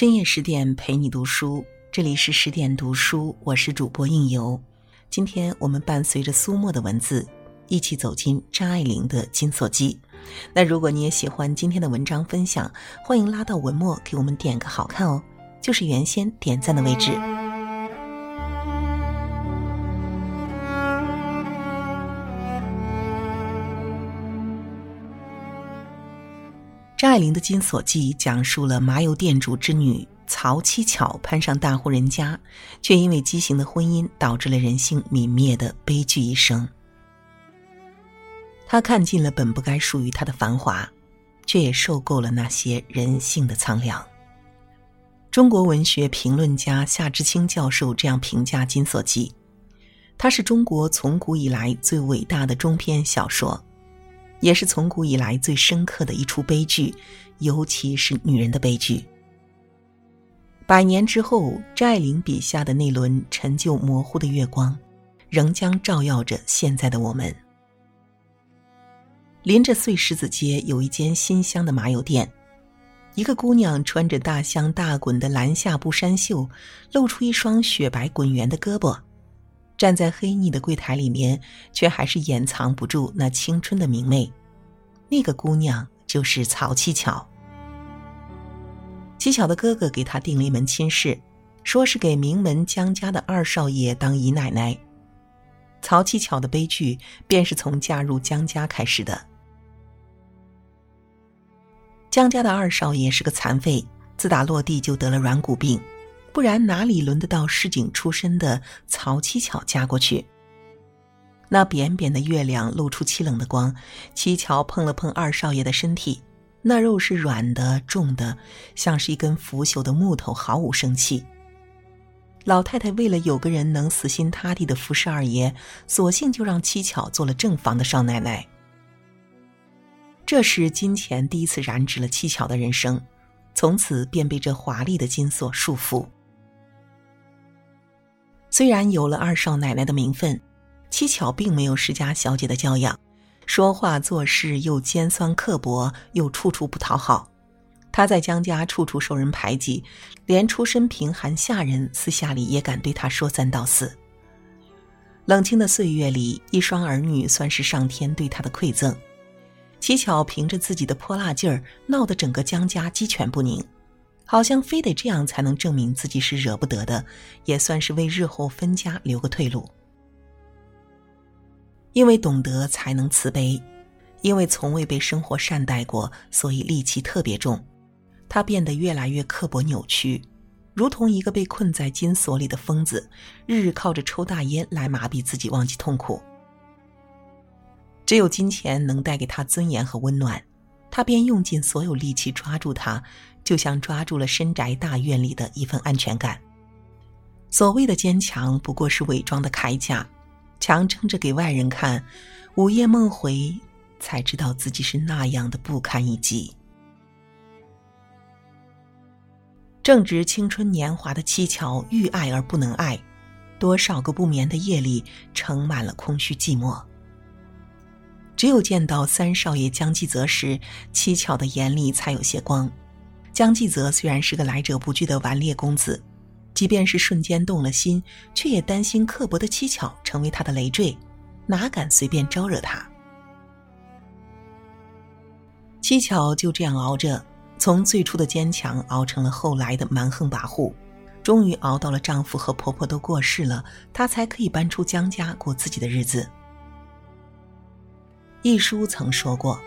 深夜十点陪你读书，这里是十点读书，我是主播应由。今天我们伴随着苏沫的文字，一起走进张爱玲的《金锁记》。那如果你也喜欢今天的文章分享，欢迎拉到文末给我们点个好看哦，就是原先点赞的位置。张爱玲的《金锁记》讲述了麻油店主之女曹七巧攀上大户人家，却因为畸形的婚姻导致了人性泯灭的悲剧一生。她看尽了本不该属于她的繁华，却也受够了那些人性的苍凉。中国文学评论家夏志清教授这样评价《金锁记》：它是中国从古以来最伟大的中篇小说。也是从古以来最深刻的一出悲剧，尤其是女人的悲剧。百年之后，张爱玲笔下的那轮陈旧模糊的月光，仍将照耀着现在的我们。临着碎石子街有一间新香的麻油店，一个姑娘穿着大香大滚的蓝下布衫袖，露出一双雪白滚圆的胳膊。站在黑腻的柜台里面，却还是掩藏不住那青春的明媚。那个姑娘就是曹七巧。七巧的哥哥给她定了一门亲事，说是给名门江家的二少爷当姨奶奶。曹七巧的悲剧便是从嫁入江家开始的。江家的二少爷是个残废，自打落地就得了软骨病。不然哪里轮得到市井出身的曹七巧嫁过去？那扁扁的月亮露出凄冷的光，七巧碰了碰二少爷的身体，那肉是软的、重的，像是一根腐朽的木头，毫无生气。老太太为了有个人能死心塌地的服侍二爷，索性就让七巧做了正房的少奶奶。这时金钱第一次染指了七巧的人生，从此便被这华丽的金锁束缚。虽然有了二少奶奶的名分，七巧并没有世家小姐的教养，说话做事又尖酸刻薄，又处处不讨好。她在江家处处受人排挤，连出身贫寒下人私下里也敢对她说三道四。冷清的岁月里，一双儿女算是上天对她的馈赠。七巧凭着自己的泼辣劲儿，闹得整个江家鸡犬不宁。好像非得这样才能证明自己是惹不得的，也算是为日后分家留个退路。因为懂得才能慈悲，因为从未被生活善待过，所以戾气特别重。他变得越来越刻薄扭曲，如同一个被困在金锁里的疯子，日日靠着抽大烟来麻痹自己，忘记痛苦。只有金钱能带给他尊严和温暖，他便用尽所有力气抓住它。就像抓住了深宅大院里的一份安全感。所谓的坚强，不过是伪装的铠甲，强撑着给外人看，午夜梦回，才知道自己是那样的不堪一击。正值青春年华的七巧，欲爱而不能爱，多少个不眠的夜里，盛满了空虚寂寞。只有见到三少爷江继泽时，七巧的眼里才有些光。江继泽虽然是个来者不拒的顽劣公子，即便是瞬间动了心，却也担心刻薄的七巧成为他的累赘，哪敢随便招惹他？七巧就这样熬着，从最初的坚强熬成了后来的蛮横跋扈，终于熬到了丈夫和婆婆都过世了，她才可以搬出江家过自己的日子。一书曾说过：“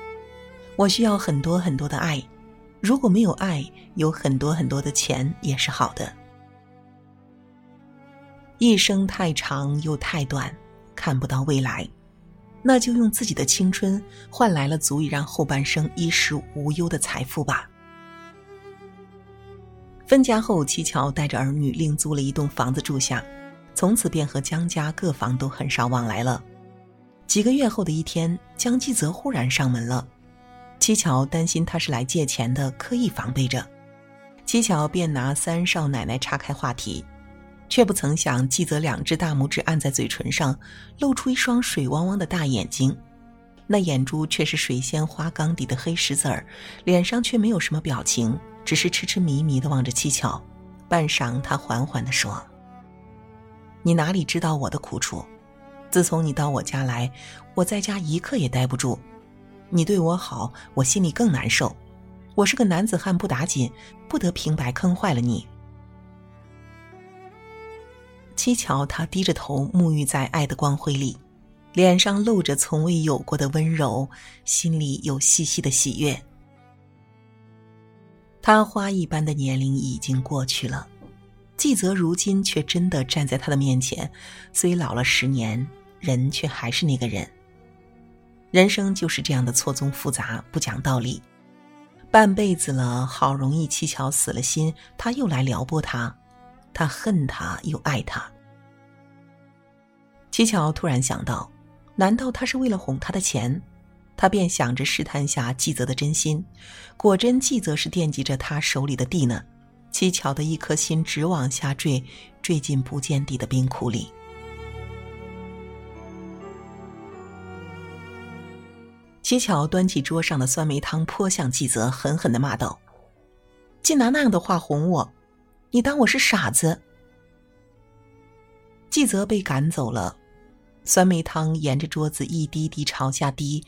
我需要很多很多的爱。”如果没有爱，有很多很多的钱也是好的。一生太长又太短，看不到未来，那就用自己的青春换来了足以让后半生衣食无忧的财富吧。分家后，七巧带着儿女另租了一栋房子住下，从此便和江家各房都很少往来了。几个月后的一天，江继泽忽然上门了。七巧担心他是来借钱的，刻意防备着。七巧便拿三少奶奶岔开话题，却不曾想季泽两只大拇指按在嘴唇上，露出一双水汪汪的大眼睛。那眼珠却是水仙花缸底的黑石子儿，脸上却没有什么表情，只是痴痴迷迷的望着七巧。半晌，他缓缓地说：“你哪里知道我的苦处？自从你到我家来，我在家一刻也待不住。你对我好，我心里更难受。我是个男子汉，不打紧，不得平白坑坏了你。”七巧，他低着头沐浴在爱的光辉里。脸上露着从未有过的温柔，心里有细细的喜悦。他花一般的年龄已经过去了，季泽如今却真的站在他的面前，虽老了十年，人却还是那个人。人生就是这样的错综复杂，不讲道理。半辈子了，好容易七巧死了心，他又来撩拨他，他恨他又爱他。七巧突然想到。难道他是为了哄他的钱？他便想着试探下季泽的真心。果真，季泽是惦记着他手里的地呢。七巧的一颗心直往下坠，坠进不见底的冰窟里。七巧端起桌上的酸梅汤，泼向季泽，狠狠的骂道：“竟拿那样的话哄我，你当我是傻子？”季泽被赶走了。酸梅汤沿着桌子一滴滴朝下滴，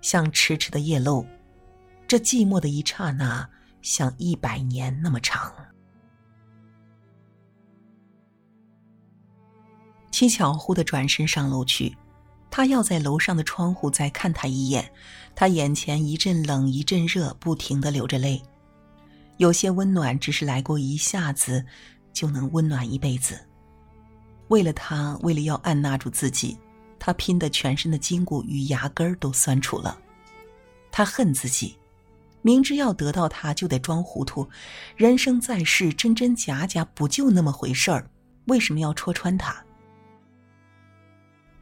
像迟迟的夜漏。这寂寞的一刹那，像一百年那么长。七巧忽的转身上楼去，他要在楼上的窗户再看他一眼。他眼前一阵冷一阵热，不停的流着泪。有些温暖，只是来过一下子，就能温暖一辈子。为了他，为了要按捺住自己，他拼得全身的筋骨与牙根儿都酸楚了。他恨自己，明知要得到他就得装糊涂。人生在世，真真假假不就那么回事儿？为什么要戳穿他？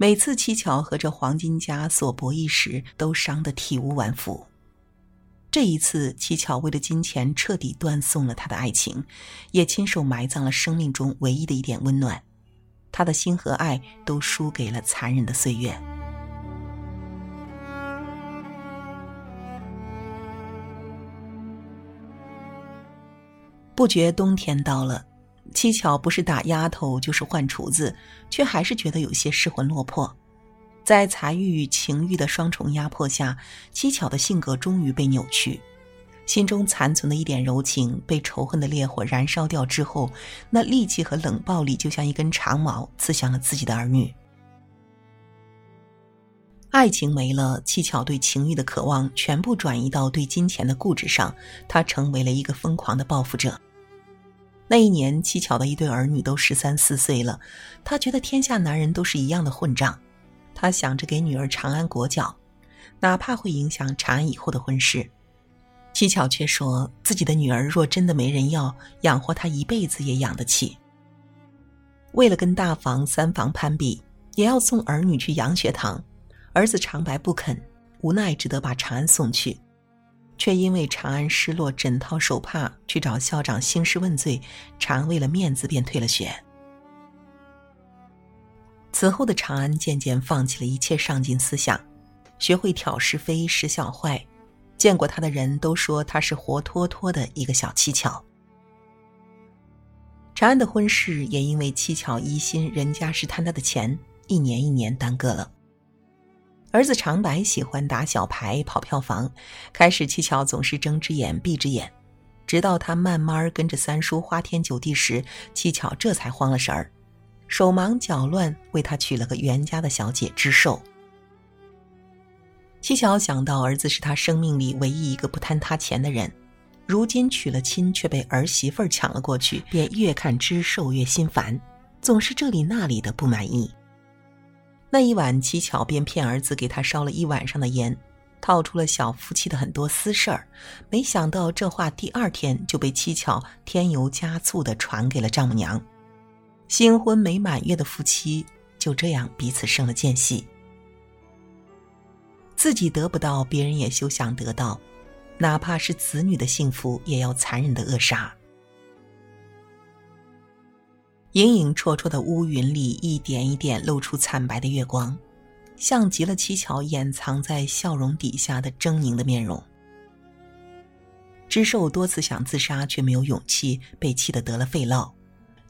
每次七巧和这黄金家所博弈时，都伤得体无完肤。这一次，七巧为了金钱彻底断送了他的爱情，也亲手埋葬了生命中唯一的一点温暖。他的心和爱都输给了残忍的岁月。不觉冬天到了，七巧不是打丫头就是换厨子，却还是觉得有些失魂落魄。在财欲与情欲的双重压迫下，七巧的性格终于被扭曲。心中残存的一点柔情被仇恨的烈火燃烧掉之后，那戾气和冷暴力就像一根长矛刺向了自己的儿女。爱情没了，七巧对情欲的渴望全部转移到对金钱的固执上，他成为了一个疯狂的报复者。那一年，七巧的一对儿女都十三四岁了，他觉得天下男人都是一样的混账，他想着给女儿长安裹脚，哪怕会影响长安以后的婚事。七巧却说自己的女儿若真的没人要，养活她一辈子也养得起。为了跟大房、三房攀比，也要送儿女去洋学堂。儿子长白不肯，无奈只得把长安送去，却因为长安失落枕套手帕，去找校长兴师问罪。长安为了面子便退了学。此后的长安渐渐放弃了一切上进思想，学会挑是非、识小坏。见过他的人都说他是活脱脱的一个小七巧。长安的婚事也因为七巧疑心人家是贪他的钱，一年一年耽搁了。儿子长白喜欢打小牌跑票房，开始七巧总是睁只眼闭只眼，直到他慢慢跟着三叔花天酒地时，七巧这才慌了神儿，手忙脚乱为他娶了个袁家的小姐知寿。七巧想到儿子是他生命里唯一一个不贪他钱的人，如今娶了亲却被儿媳妇抢了过去，便越看知寿越心烦，总是这里那里的不满意。那一晚，七巧便骗儿子给他烧了一晚上的烟，套出了小夫妻的很多私事儿。没想到这话第二天就被七巧添油加醋的传给了丈母娘，新婚没满月的夫妻就这样彼此生了间隙。自己得不到，别人也休想得到，哪怕是子女的幸福，也要残忍的扼杀。隐隐绰绰的乌云里，一点一点露出惨白的月光，像极了七巧掩藏在笑容底下的狰狞的面容。知寿多次想自杀，却没有勇气，被气得得了肺痨。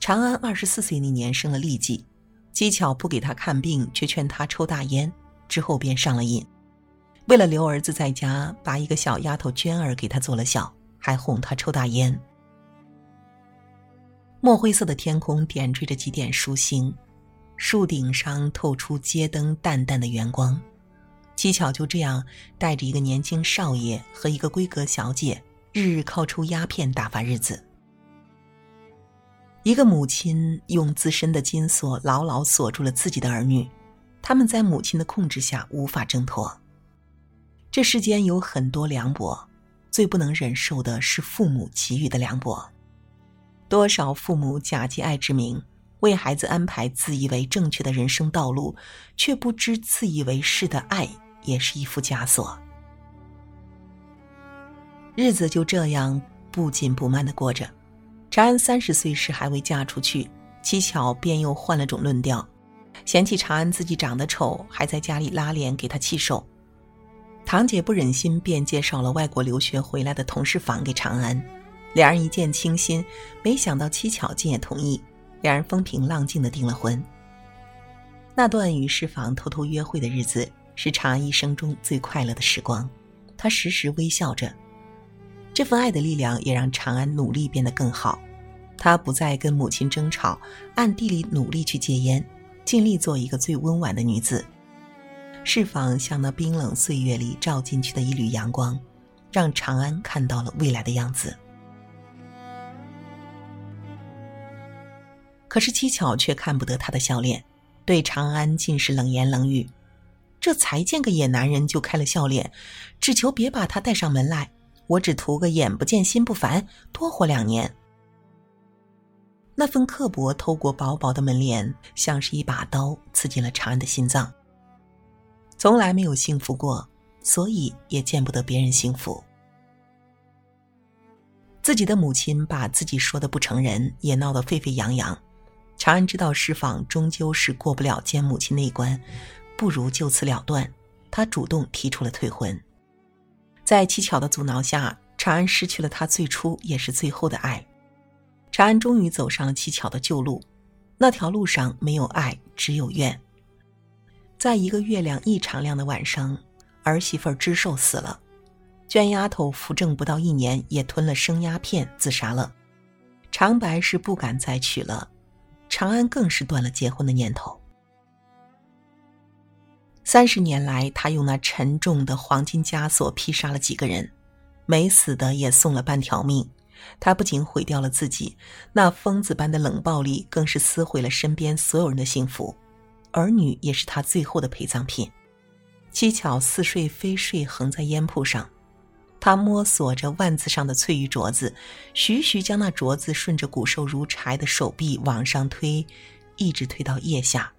长安二十四岁那年生了痢疾，七巧不给他看病，却劝他抽大烟，之后便上了瘾。为了留儿子在家，把一个小丫头娟儿给他做了小，还哄他抽大烟。墨灰色的天空点缀着几点疏星，树顶上透出街灯淡淡的圆光。七巧就这样带着一个年轻少爷和一个闺阁小姐，日日靠抽鸦片打发日子。一个母亲用自身的金锁牢牢锁住了自己的儿女，他们在母亲的控制下无法挣脱。这世间有很多凉薄，最不能忍受的是父母给予的凉薄。多少父母假借爱之名，为孩子安排自以为正确的人生道路，却不知自以为是的爱也是一副枷锁。日子就这样不紧不慢的过着。长安三十岁时还未嫁出去，七巧便又换了种论调，嫌弃长安自己长得丑，还在家里拉脸给他气受。堂姐不忍心，便介绍了外国留学回来的同事房给长安。两人一见倾心，没想到七巧竟也同意。两人风平浪静的订了婚。那段与世房偷偷约会的日子，是长安一生中最快乐的时光。他时时微笑着，这份爱的力量也让长安努力变得更好。他不再跟母亲争吵，暗地里努力去戒烟，尽力做一个最温婉的女子。释放像那冰冷岁月里照进去的一缕阳光，让长安看到了未来的样子。可是七巧却看不得他的笑脸，对长安尽是冷言冷语。这才见个野男人就开了笑脸，只求别把他带上门来。我只图个眼不见心不烦，多活两年。那份刻薄透过薄薄的门帘，像是一把刀刺进了长安的心脏。从来没有幸福过，所以也见不得别人幸福。自己的母亲把自己说的不成人，也闹得沸沸扬扬。长安知道释放终究是过不了见母亲那一关，不如就此了断。他主动提出了退婚。在七巧的阻挠下，长安失去了他最初也是最后的爱。长安终于走上了七巧的旧路，那条路上没有爱，只有怨。在一个月亮异常亮的晚上，儿媳妇知寿死了，娟丫头扶正不到一年，也吞了生鸦片自杀了。长白是不敢再娶了，长安更是断了结婚的念头。三十年来，他用那沉重的黄金枷锁劈杀了几个人，没死的也送了半条命。他不仅毁掉了自己，那疯子般的冷暴力更是撕毁了身边所有人的幸福。儿女也是他最后的陪葬品。七巧似睡非睡，横在烟铺上。他摸索着腕子上的翠玉镯子，徐徐将那镯子顺着骨瘦如柴的手臂往上推，一直推到腋下。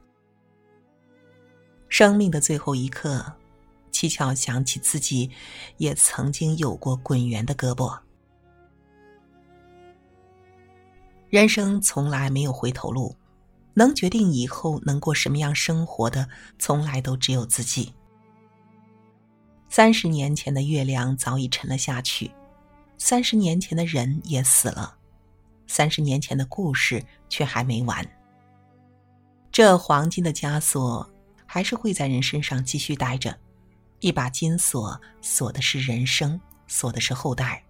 生命的最后一刻，七巧想起自己也曾经有过滚圆的胳膊。人生从来没有回头路。能决定以后能过什么样生活的，从来都只有自己。三十年前的月亮早已沉了下去，三十年前的人也死了，三十年前的故事却还没完。这黄金的枷锁还是会在人身上继续待着，一把金锁锁的是人生，锁的是后代。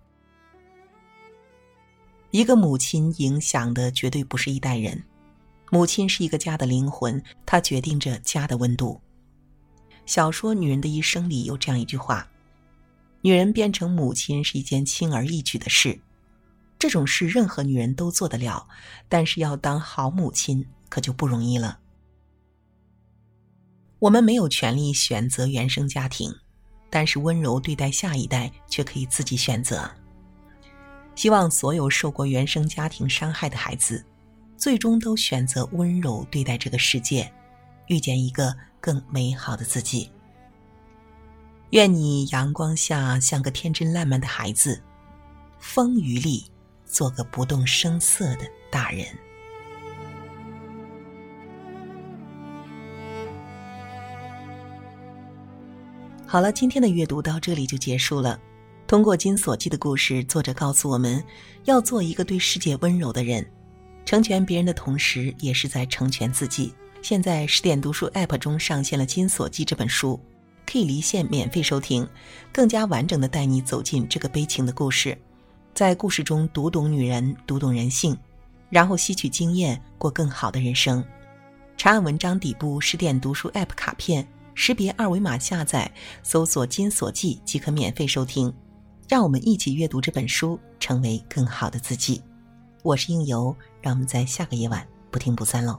一个母亲影响的绝对不是一代人。母亲是一个家的灵魂，她决定着家的温度。小说《女人的一生》里有这样一句话：“女人变成母亲是一件轻而易举的事，这种事任何女人都做得了，但是要当好母亲可就不容易了。”我们没有权利选择原生家庭，但是温柔对待下一代却可以自己选择。希望所有受过原生家庭伤害的孩子。最终都选择温柔对待这个世界，遇见一个更美好的自己。愿你阳光下像个天真烂漫的孩子，风雨里做个不动声色的大人。好了，今天的阅读到这里就结束了。通过金锁记的故事，作者告诉我们要做一个对世界温柔的人，成全别人的同时，也是在成全自己。现在十点读书 App 中上线了《金锁记》这本书，可以离线免费收听，更加完整的带你走进这个悲情的故事，在故事中读懂女人，读懂人性，然后吸取经验，过更好的人生。长按文章底部十点读书 App 卡片，识别二维码下载，搜索“金锁记”即可免费收听。让我们一起阅读这本书，成为更好的自己。我是应由，让我们在下个夜晚不听不散喽。